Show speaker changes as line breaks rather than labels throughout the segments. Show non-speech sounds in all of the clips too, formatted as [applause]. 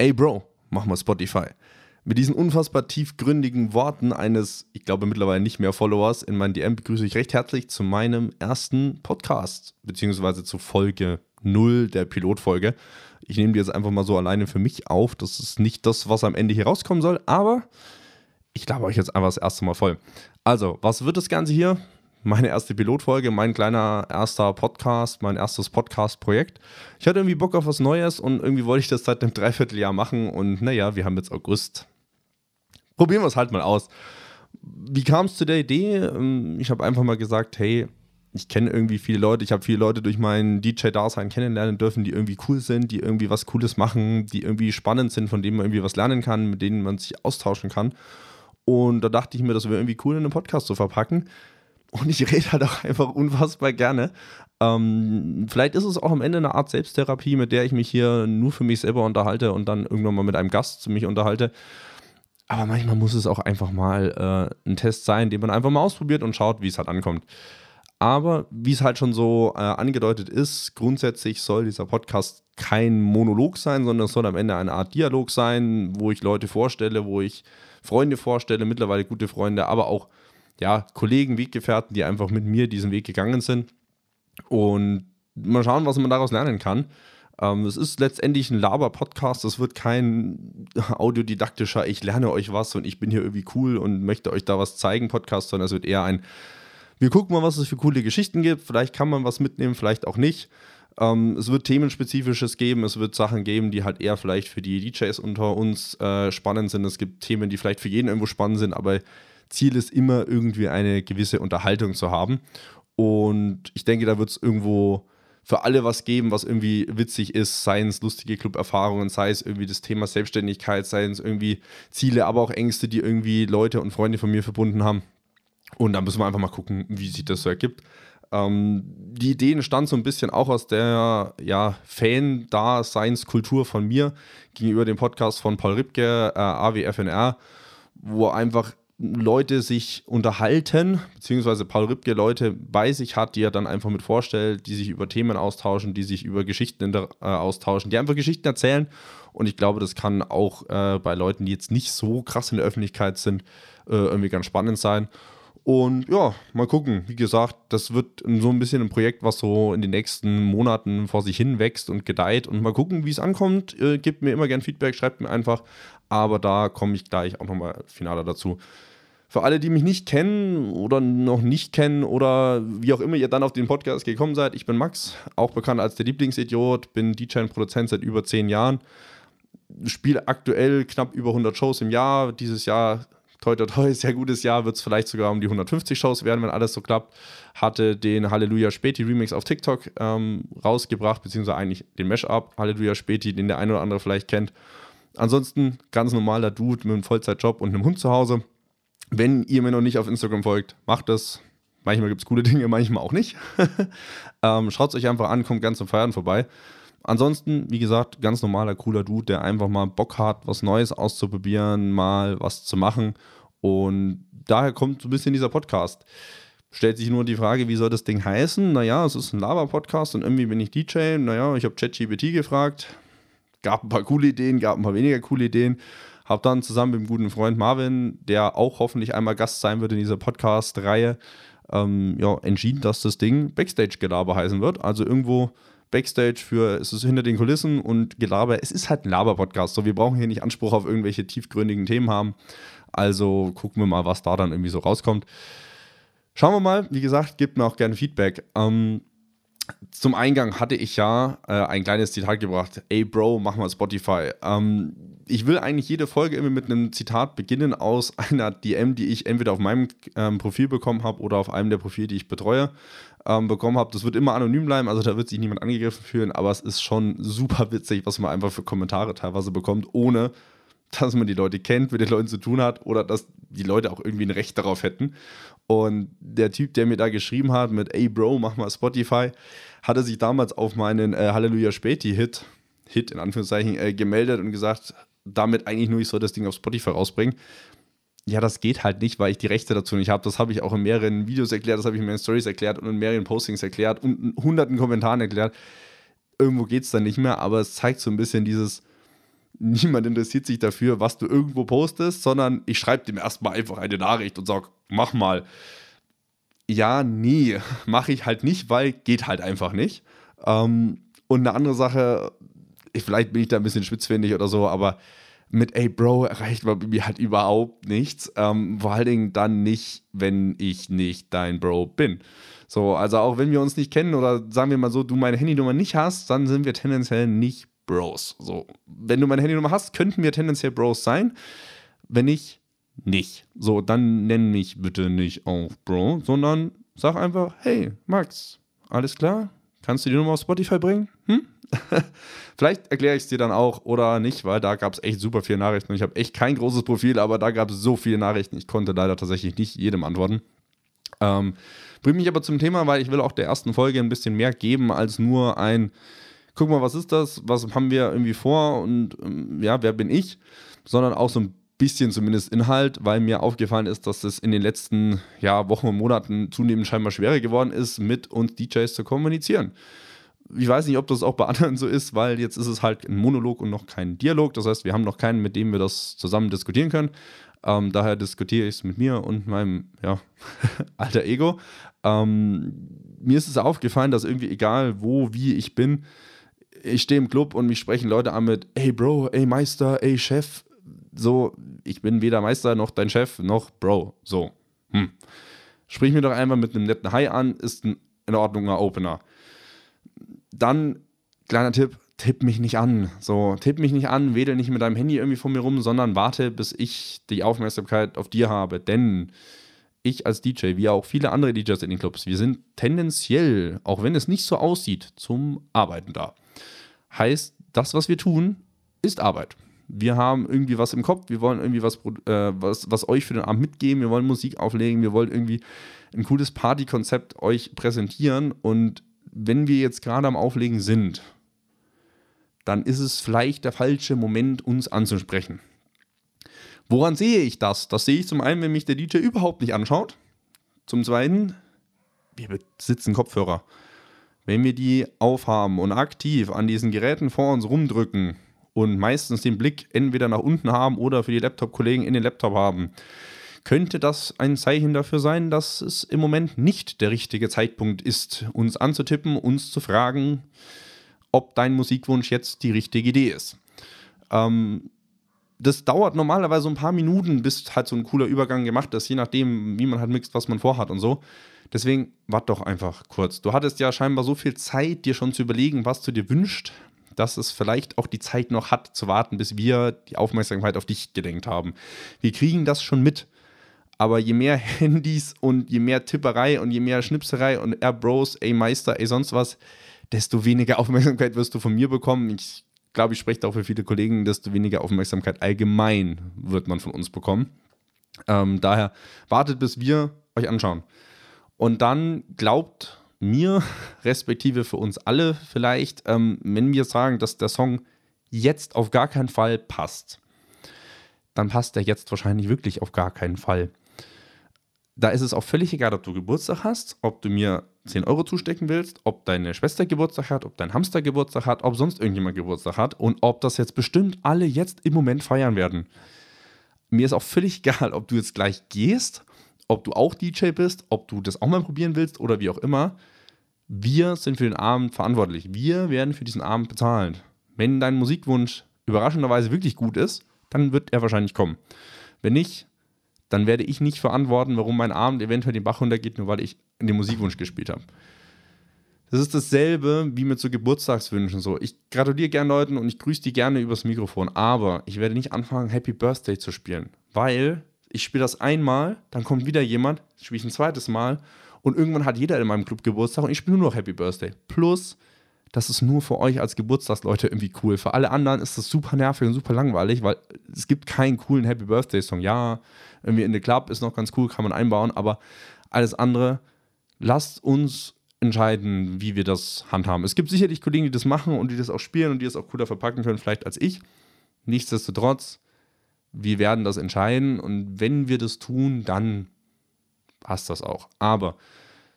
ey Bro, mach mal Spotify. Mit diesen unfassbar tiefgründigen Worten eines, ich glaube mittlerweile nicht mehr Followers in meinen DM begrüße ich recht herzlich zu meinem ersten Podcast, beziehungsweise zu Folge 0 der Pilotfolge. Ich nehme die jetzt einfach mal so alleine für mich auf. Das ist nicht das, was am Ende hier rauskommen soll, aber ich glaube euch jetzt einfach das erste Mal voll. Also, was wird das Ganze hier? Meine erste Pilotfolge, mein kleiner erster Podcast, mein erstes Podcast-Projekt. Ich hatte irgendwie Bock auf was Neues und irgendwie wollte ich das seit einem Dreivierteljahr machen und naja, wir haben jetzt August. Probieren wir es halt mal aus. Wie kam es zu der Idee? Ähm, ich habe einfach mal gesagt, hey, ich kenne irgendwie viele Leute, ich habe viele Leute durch mein DJ-Dasein kennenlernen dürfen, die irgendwie cool sind, die irgendwie was Cooles machen, die irgendwie spannend sind, von denen man irgendwie was lernen kann, mit denen man sich austauschen kann. Und da dachte ich mir, das wäre irgendwie cool, in einen Podcast zu verpacken. Und ich rede halt auch einfach unfassbar gerne. Ähm, vielleicht ist es auch am Ende eine Art Selbsttherapie, mit der ich mich hier nur für mich selber unterhalte und dann irgendwann mal mit einem Gast zu mich unterhalte. Aber manchmal muss es auch einfach mal äh, ein Test sein, den man einfach mal ausprobiert und schaut, wie es halt ankommt. Aber wie es halt schon so äh, angedeutet ist, grundsätzlich soll dieser Podcast kein Monolog sein, sondern es soll am Ende eine Art Dialog sein, wo ich Leute vorstelle, wo ich Freunde vorstelle, mittlerweile gute Freunde, aber auch ja, Kollegen, Weggefährten, die einfach mit mir diesen Weg gegangen sind. Und mal schauen, was man daraus lernen kann. Ähm, es ist letztendlich ein Laber-Podcast. Es wird kein [laughs] audiodidaktischer, ich lerne euch was und ich bin hier irgendwie cool und möchte euch da was zeigen Podcast, sondern es wird eher ein wir gucken mal, was es für coole Geschichten gibt. Vielleicht kann man was mitnehmen, vielleicht auch nicht. Ähm, es wird Themenspezifisches geben, es wird Sachen geben, die halt eher vielleicht für die DJs unter uns äh, spannend sind. Es gibt Themen, die vielleicht für jeden irgendwo spannend sind, aber Ziel ist immer irgendwie eine gewisse Unterhaltung zu haben. Und ich denke, da wird es irgendwo für alle was geben, was irgendwie witzig ist, seien es lustige Club-Erfahrungen, sei es irgendwie das Thema Selbstständigkeit, seien es irgendwie Ziele, aber auch Ängste, die irgendwie Leute und Freunde von mir verbunden haben. Und dann müssen wir einfach mal gucken, wie sich das so ergibt. Ähm, die Idee entstand so ein bisschen auch aus der ja, Fan-Daseinskultur von mir gegenüber dem Podcast von Paul Ripke, äh, AWFNR, wo einfach Leute sich unterhalten, beziehungsweise Paul Ripke Leute bei sich hat, die er dann einfach mit vorstellt, die sich über Themen austauschen, die sich über Geschichten äh, austauschen, die einfach Geschichten erzählen. Und ich glaube, das kann auch äh, bei Leuten, die jetzt nicht so krass in der Öffentlichkeit sind, äh, irgendwie ganz spannend sein. Und ja, mal gucken. Wie gesagt, das wird so ein bisschen ein Projekt, was so in den nächsten Monaten vor sich hin wächst und gedeiht. Und mal gucken, wie es ankommt. Äh, gebt mir immer gern Feedback, schreibt mir einfach. Aber da komme ich gleich auch nochmal finaler dazu. Für alle, die mich nicht kennen oder noch nicht kennen oder wie auch immer ihr dann auf den Podcast gekommen seid, ich bin Max, auch bekannt als der Lieblingsidiot, bin DJ und Produzent seit über zehn Jahren, spiele aktuell knapp über 100 Shows im Jahr. Dieses Jahr toi toi toi, sehr gutes Jahr, wird es vielleicht sogar um die 150 Shows werden, wenn alles so klappt. Hatte den Halleluja Späti Remix auf TikTok ähm, rausgebracht, beziehungsweise eigentlich den Mashup Halleluja Späti, den der eine oder andere vielleicht kennt. Ansonsten ganz normaler Dude mit einem Vollzeitjob und einem Hund zu Hause. Wenn ihr mir noch nicht auf Instagram folgt, macht das. Manchmal gibt es coole Dinge, manchmal auch nicht. [laughs] ähm, Schaut es euch einfach an, kommt ganz zum Feiern vorbei. Ansonsten, wie gesagt, ganz normaler, cooler Dude, der einfach mal Bock hat, was Neues auszuprobieren, mal was zu machen. Und daher kommt so ein bisschen dieser Podcast. Stellt sich nur die Frage, wie soll das Ding heißen? Naja, es ist ein Lava-Podcast und irgendwie bin ich DJ. Naja, ich habe ChatGPT gefragt. Gab ein paar coole Ideen, gab ein paar weniger coole Ideen. Habe dann zusammen mit dem guten Freund Marvin, der auch hoffentlich einmal Gast sein wird in dieser Podcast-Reihe, ähm, ja, entschieden, dass das Ding Backstage-Gelaber heißen wird. Also irgendwo Backstage für, es ist hinter den Kulissen und Gelaber. Es ist halt ein Laber-Podcast. So, wir brauchen hier nicht Anspruch auf irgendwelche tiefgründigen Themen haben. Also gucken wir mal, was da dann irgendwie so rauskommt. Schauen wir mal. Wie gesagt, gebt mir auch gerne Feedback. Ähm, zum Eingang hatte ich ja äh, ein kleines Zitat gebracht. Ey Bro, mach mal Spotify. Ähm, ich will eigentlich jede Folge immer mit einem Zitat beginnen aus [laughs] einer DM, die ich entweder auf meinem ähm, Profil bekommen habe oder auf einem der Profile, die ich betreue, ähm, bekommen habe. Das wird immer anonym bleiben, also da wird sich niemand angegriffen fühlen, aber es ist schon super witzig, was man einfach für Kommentare teilweise bekommt, ohne dass man die Leute kennt, mit den Leuten zu tun hat oder dass die Leute auch irgendwie ein Recht darauf hätten. Und der Typ, der mir da geschrieben hat mit Ey Bro, mach mal Spotify, hatte sich damals auf meinen äh, Halleluja Späti-Hit, Hit in Anführungszeichen, äh, gemeldet und gesagt, damit eigentlich nur, ich soll das Ding auf Spotify rausbringen. Ja, das geht halt nicht, weil ich die Rechte dazu nicht habe. Das habe ich auch in mehreren Videos erklärt, das habe ich in mehreren Stories erklärt und in mehreren Postings erklärt und in hunderten Kommentaren erklärt. Irgendwo geht es dann nicht mehr, aber es zeigt so ein bisschen dieses, niemand interessiert sich dafür, was du irgendwo postest, sondern ich schreibe dem erstmal einfach eine Nachricht und sage, mach mal. Ja, nee, [laughs] mache ich halt nicht, weil geht halt einfach nicht. Ähm, und eine andere Sache, vielleicht bin ich da ein bisschen spitzfindig oder so, aber mit ey Bro erreicht man mir halt überhaupt nichts. Ähm, vor allen Dingen dann nicht, wenn ich nicht dein Bro bin. So, also auch wenn wir uns nicht kennen oder sagen wir mal so, du meine Handynummer nicht hast, dann sind wir tendenziell nicht Bros. So, wenn du meine Handynummer hast, könnten wir tendenziell Bros sein. Wenn nicht, nicht. So, dann nenn mich bitte nicht auch Bro, sondern sag einfach, hey, Max, alles klar? Kannst du die Nummer auf Spotify bringen? Hm? [laughs] Vielleicht erkläre ich es dir dann auch oder nicht, weil da gab es echt super viele Nachrichten. Ich habe echt kein großes Profil, aber da gab es so viele Nachrichten. Ich konnte leider tatsächlich nicht jedem antworten. Ähm, bringt mich aber zum Thema, weil ich will auch der ersten Folge ein bisschen mehr geben als nur ein, guck mal, was ist das, was haben wir irgendwie vor und ähm, ja, wer bin ich, sondern auch so ein bisschen zumindest Inhalt, weil mir aufgefallen ist, dass es in den letzten ja, Wochen und Monaten zunehmend scheinbar schwerer geworden ist, mit uns DJs zu kommunizieren. Ich weiß nicht, ob das auch bei anderen so ist, weil jetzt ist es halt ein Monolog und noch kein Dialog. Das heißt, wir haben noch keinen, mit dem wir das zusammen diskutieren können. Ähm, daher diskutiere ich es mit mir und meinem ja, [laughs] alter Ego. Ähm, mir ist es aufgefallen, dass irgendwie egal wo, wie ich bin, ich stehe im Club und mich sprechen Leute an mit, ey Bro, ey Meister, ey Chef. So, ich bin weder Meister noch dein Chef noch Bro. So, hm. Sprich mir doch einfach mit einem netten Hi an, ist ein in Ordnung Opener. Dann, kleiner Tipp, tipp mich nicht an. So, tipp mich nicht an, wedel nicht mit deinem Handy irgendwie vor mir rum, sondern warte, bis ich die Aufmerksamkeit auf dir habe. Denn ich als DJ, wie auch viele andere DJs in den Clubs, wir sind tendenziell, auch wenn es nicht so aussieht, zum Arbeiten da. Heißt, das, was wir tun, ist Arbeit. Wir haben irgendwie was im Kopf, wir wollen irgendwie was, äh, was, was euch für den Abend mitgeben, wir wollen Musik auflegen, wir wollen irgendwie ein cooles Partykonzept euch präsentieren und wenn wir jetzt gerade am Auflegen sind, dann ist es vielleicht der falsche Moment, uns anzusprechen. Woran sehe ich das? Das sehe ich zum einen, wenn mich der DJ überhaupt nicht anschaut. Zum zweiten, wir besitzen Kopfhörer. Wenn wir die aufhaben und aktiv an diesen Geräten vor uns rumdrücken und meistens den Blick entweder nach unten haben oder für die Laptop-Kollegen in den Laptop haben, könnte das ein Zeichen dafür sein, dass es im Moment nicht der richtige Zeitpunkt ist, uns anzutippen, uns zu fragen, ob dein Musikwunsch jetzt die richtige Idee ist. Ähm, das dauert normalerweise ein paar Minuten, bis halt so ein cooler Übergang gemacht ist, je nachdem, wie man halt mixt, was man vorhat und so. Deswegen wart doch einfach kurz. Du hattest ja scheinbar so viel Zeit, dir schon zu überlegen, was du dir wünschst, dass es vielleicht auch die Zeit noch hat, zu warten, bis wir die Aufmerksamkeit auf dich gedenkt haben. Wir kriegen das schon mit. Aber je mehr [laughs] Handys und je mehr Tipperei und je mehr Schnipserei und er Bros, ey Meister, ey sonst was, desto weniger [laughs] Aufmerksamkeit wirst du von mir bekommen. Ich glaube, ich spreche auch für viele Kollegen, desto weniger Aufmerksamkeit allgemein wird man von uns bekommen. Ähm, daher wartet, bis wir euch anschauen. Und dann glaubt mir, [laughs] respektive für uns alle vielleicht, ähm, wenn wir sagen, dass der Song jetzt auf gar keinen Fall passt, dann passt er jetzt wahrscheinlich wirklich auf gar keinen Fall da ist es auch völlig egal, ob du Geburtstag hast, ob du mir 10 Euro zustecken willst, ob deine Schwester Geburtstag hat, ob dein Hamster Geburtstag hat, ob sonst irgendjemand Geburtstag hat und ob das jetzt bestimmt alle jetzt im Moment feiern werden. Mir ist auch völlig egal, ob du jetzt gleich gehst, ob du auch DJ bist, ob du das auch mal probieren willst oder wie auch immer. Wir sind für den Abend verantwortlich. Wir werden für diesen Abend bezahlt. Wenn dein Musikwunsch überraschenderweise wirklich gut ist, dann wird er wahrscheinlich kommen. Wenn nicht, dann werde ich nicht verantworten, warum mein Abend eventuell den Bach runtergeht, nur weil ich den Musikwunsch gespielt habe. Das ist dasselbe wie mit so Geburtstagswünschen. So, ich gratuliere gerne Leuten und ich grüße die gerne übers Mikrofon, aber ich werde nicht anfangen, Happy Birthday zu spielen, weil ich spiele das einmal, dann kommt wieder jemand, spiele ich ein zweites Mal und irgendwann hat jeder in meinem Club Geburtstag und ich spiele nur noch Happy Birthday. Plus, das ist nur für euch als Geburtstagsleute irgendwie cool. Für alle anderen ist das super nervig und super langweilig, weil es gibt keinen coolen Happy Birthday Song. Ja, irgendwie in the Club ist noch ganz cool, kann man einbauen, aber alles andere, lasst uns entscheiden, wie wir das handhaben. Es gibt sicherlich Kollegen, die das machen und die das auch spielen und die das auch cooler verpacken können, vielleicht als ich. Nichtsdestotrotz, wir werden das entscheiden und wenn wir das tun, dann passt das auch. Aber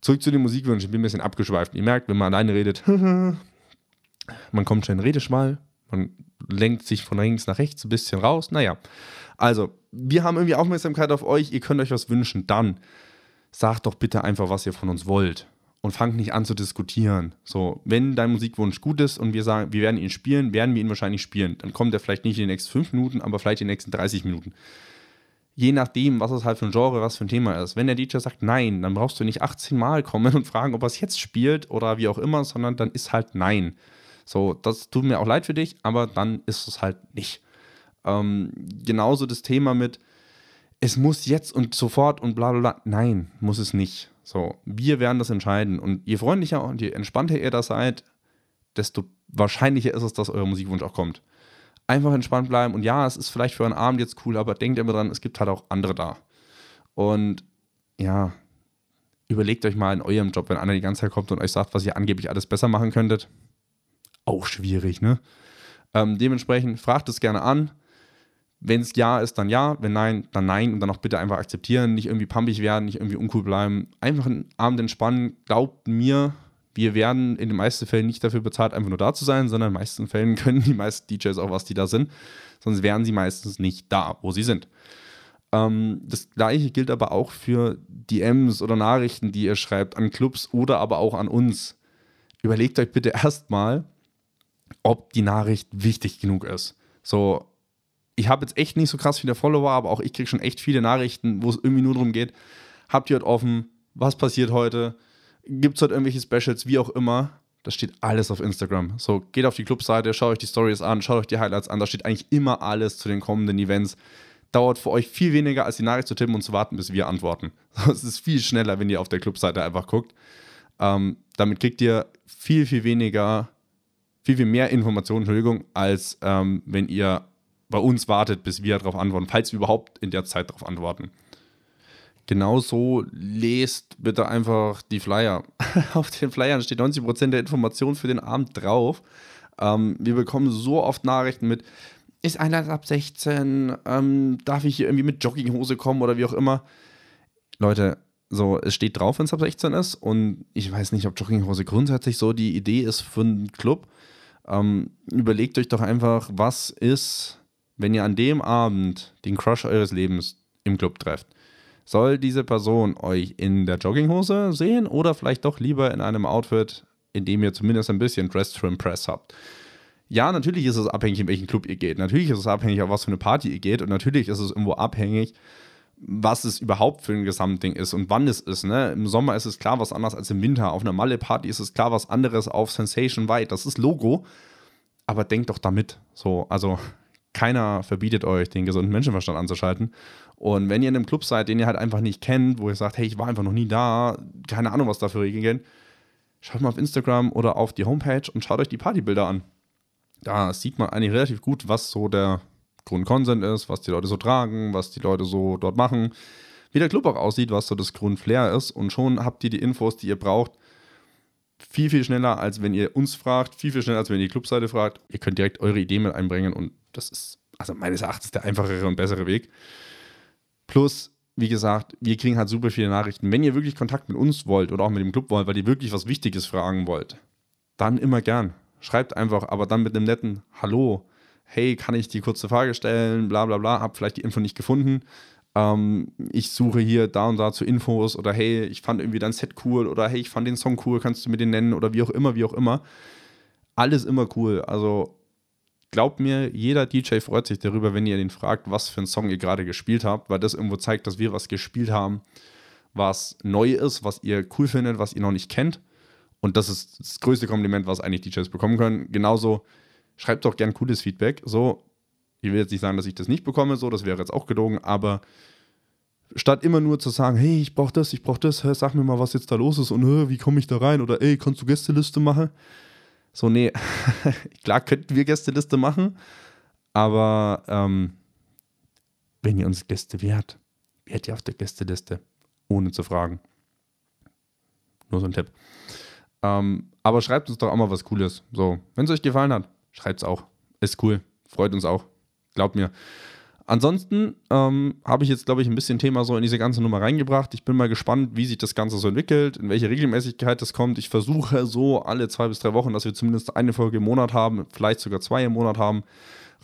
zurück zu den Musikwünschen, ich bin ein bisschen abgeschweift. Ihr merkt, wenn man alleine redet, [laughs] man kommt schnell in Redeschwall, man lenkt sich von links nach rechts ein bisschen raus. Naja, also, wir haben irgendwie Aufmerksamkeit auf euch, ihr könnt euch was wünschen. Dann sagt doch bitte einfach, was ihr von uns wollt. Und fangt nicht an zu diskutieren. So, wenn dein Musikwunsch gut ist und wir sagen, wir werden ihn spielen, werden wir ihn wahrscheinlich spielen. Dann kommt er vielleicht nicht in den nächsten fünf Minuten, aber vielleicht in den nächsten 30 Minuten. Je nachdem, was es halt für ein Genre, was für ein Thema ist. Wenn der DJ sagt nein, dann brauchst du nicht 18 Mal kommen und fragen, ob er es jetzt spielt oder wie auch immer, sondern dann ist halt nein. So, das tut mir auch leid für dich, aber dann ist es halt nicht. Ähm, genauso das Thema mit, es muss jetzt und sofort und bla bla bla. Nein, muss es nicht. So, wir werden das entscheiden. Und je freundlicher und je entspannter ihr da seid, desto wahrscheinlicher ist es, dass euer Musikwunsch auch kommt. Einfach entspannt bleiben und ja, es ist vielleicht für einen Abend jetzt cool, aber denkt immer dran, es gibt halt auch andere da. Und ja, überlegt euch mal in eurem Job, wenn einer die ganze Zeit kommt und euch sagt, was ihr angeblich alles besser machen könntet. Auch schwierig, ne? Ähm, dementsprechend fragt es gerne an. Wenn es ja ist, dann ja. Wenn nein, dann nein. Und dann auch bitte einfach akzeptieren. Nicht irgendwie pumpig werden, nicht irgendwie uncool bleiben. Einfach einen Abend entspannen. Glaubt mir, wir werden in den meisten Fällen nicht dafür bezahlt, einfach nur da zu sein, sondern in den meisten Fällen [laughs] können die meisten DJs auch was, die da sind. Sonst wären sie meistens nicht da, wo sie sind. Ähm, das gleiche gilt aber auch für DMs oder Nachrichten, die ihr schreibt an Clubs oder aber auch an uns. Überlegt euch bitte erstmal, ob die Nachricht wichtig genug ist. So, ich habe jetzt echt nicht so krass viele Follower, aber auch ich kriege schon echt viele Nachrichten, wo es irgendwie nur darum geht, habt ihr heute offen, was passiert heute, gibt es heute irgendwelche Specials, wie auch immer. Das steht alles auf Instagram. So, geht auf die Clubseite, schaut euch die Stories an, schaut euch die Highlights an. Da steht eigentlich immer alles zu den kommenden Events. Dauert für euch viel weniger, als die Nachricht zu tippen und zu warten, bis wir antworten. [laughs] Es ist viel schneller, wenn ihr auf der Clubseite einfach guckt. Ähm, damit kriegt ihr viel, viel weniger, viel, viel mehr Informationen, Entschuldigung, als ähm, wenn ihr bei uns wartet, bis wir darauf antworten, falls wir überhaupt in der Zeit darauf antworten. Genauso lest bitte einfach die Flyer. [laughs] Auf den Flyern steht 90% der Informationen für den Abend drauf. Ähm, wir bekommen so oft Nachrichten mit, ist einer ab 16, ähm, darf ich hier irgendwie mit Jogginghose kommen oder wie auch immer. Leute, so, es steht drauf, wenn es ab 16 ist und ich weiß nicht, ob Jogginghose grundsätzlich so die Idee ist für einen Club. Ähm, überlegt euch doch einfach, was ist wenn ihr an dem Abend den Crush eures Lebens im Club trefft, soll diese Person euch in der Jogginghose sehen oder vielleicht doch lieber in einem Outfit, in dem ihr zumindest ein bisschen Dress to Impress habt? Ja, natürlich ist es abhängig, in welchen Club ihr geht. Natürlich ist es abhängig, auf was für eine Party ihr geht. Und natürlich ist es irgendwo abhängig, was es überhaupt für ein Gesamtding ist und wann es ist. Ne? Im Sommer ist es klar was anderes als im Winter. Auf einer Malle-Party ist es klar was anderes auf Sensation White. Das ist Logo. Aber denkt doch damit. So, also keiner verbietet euch, den gesunden Menschenverstand anzuschalten. Und wenn ihr in einem Club seid, den ihr halt einfach nicht kennt, wo ihr sagt, hey, ich war einfach noch nie da, keine Ahnung, was da für Regeln gehen, schaut mal auf Instagram oder auf die Homepage und schaut euch die Partybilder an. Da sieht man eigentlich relativ gut, was so der Grundkonsent ist, was die Leute so tragen, was die Leute so dort machen, wie der Club auch aussieht, was so das Grundflair ist. Und schon habt ihr die Infos, die ihr braucht, viel, viel schneller, als wenn ihr uns fragt, viel, viel schneller, als wenn ihr die Clubseite fragt. Ihr könnt direkt eure Idee mit einbringen und das ist, also meines Erachtens, der einfachere und bessere Weg. Plus, wie gesagt, wir kriegen halt super viele Nachrichten. Wenn ihr wirklich Kontakt mit uns wollt oder auch mit dem Club wollt, weil ihr wirklich was Wichtiges fragen wollt, dann immer gern. Schreibt einfach, aber dann mit einem netten Hallo. Hey, kann ich die kurze Frage stellen? Bla bla bla. Hab vielleicht die Info nicht gefunden ähm, ich suche hier da und da zu Infos oder hey, ich fand irgendwie dein Set cool oder hey, ich fand den Song cool, kannst du mir den nennen oder wie auch immer, wie auch immer. Alles immer cool. Also glaubt mir, jeder DJ freut sich darüber, wenn ihr den fragt, was für einen Song ihr gerade gespielt habt, weil das irgendwo zeigt, dass wir was gespielt haben, was neu ist, was ihr cool findet, was ihr noch nicht kennt. Und das ist das größte Kompliment, was eigentlich DJs bekommen können. Genauso schreibt doch gern cooles Feedback. So, ich will jetzt nicht sagen, dass ich das nicht bekomme, so, das wäre jetzt auch gelogen, aber statt immer nur zu sagen, hey, ich brauche das, ich brauche das, sag mir mal, was jetzt da los ist und wie komme ich da rein oder ey, kannst du Gästeliste machen? So, nee, [laughs] klar könnten wir Gästeliste machen, aber ähm, wenn ihr uns Gäste wärt, wärt ihr auf der Gästeliste, ohne zu fragen. Nur so ein Tipp. Ähm, aber schreibt uns doch auch mal was Cooles. So, wenn es euch gefallen hat, schreibt es auch. Ist cool. Freut uns auch. Glaubt mir. Ansonsten ähm, habe ich jetzt, glaube ich, ein bisschen Thema so in diese ganze Nummer reingebracht. Ich bin mal gespannt, wie sich das Ganze so entwickelt, in welche Regelmäßigkeit das kommt. Ich versuche so alle zwei bis drei Wochen, dass wir zumindest eine Folge im Monat haben, vielleicht sogar zwei im Monat haben,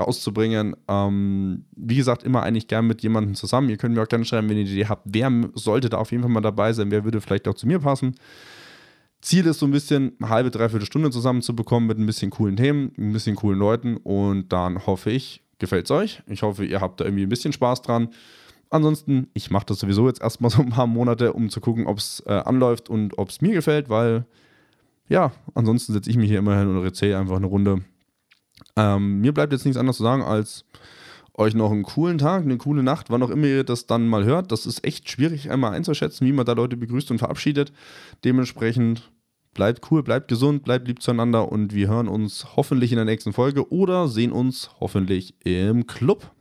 rauszubringen. Ähm, wie gesagt, immer eigentlich gern mit jemandem zusammen. Ihr könnt mir auch gerne schreiben, wenn ihr eine Idee habt, wer sollte da auf jeden Fall mal dabei sein, wer würde vielleicht auch zu mir passen. Ziel ist so ein bisschen eine halbe, dreiviertel Stunde zusammenzubekommen mit ein bisschen coolen Themen, ein bisschen coolen Leuten und dann hoffe ich, gefällt es euch. Ich hoffe, ihr habt da irgendwie ein bisschen Spaß dran. Ansonsten, ich mache das sowieso jetzt erstmal so ein paar Monate, um zu gucken, ob es äh, anläuft und ob es mir gefällt, weil ja, ansonsten setze ich mich hier immer hin und erzähle einfach eine Runde. Ähm, mir bleibt jetzt nichts anderes zu sagen, als euch noch einen coolen Tag, eine coole Nacht, wann auch immer ihr das dann mal hört. Das ist echt schwierig einmal einzuschätzen, wie man da Leute begrüßt und verabschiedet. Dementsprechend Bleibt cool, bleibt gesund, bleibt lieb zueinander und wir hören uns hoffentlich in der nächsten Folge oder sehen uns hoffentlich im Club.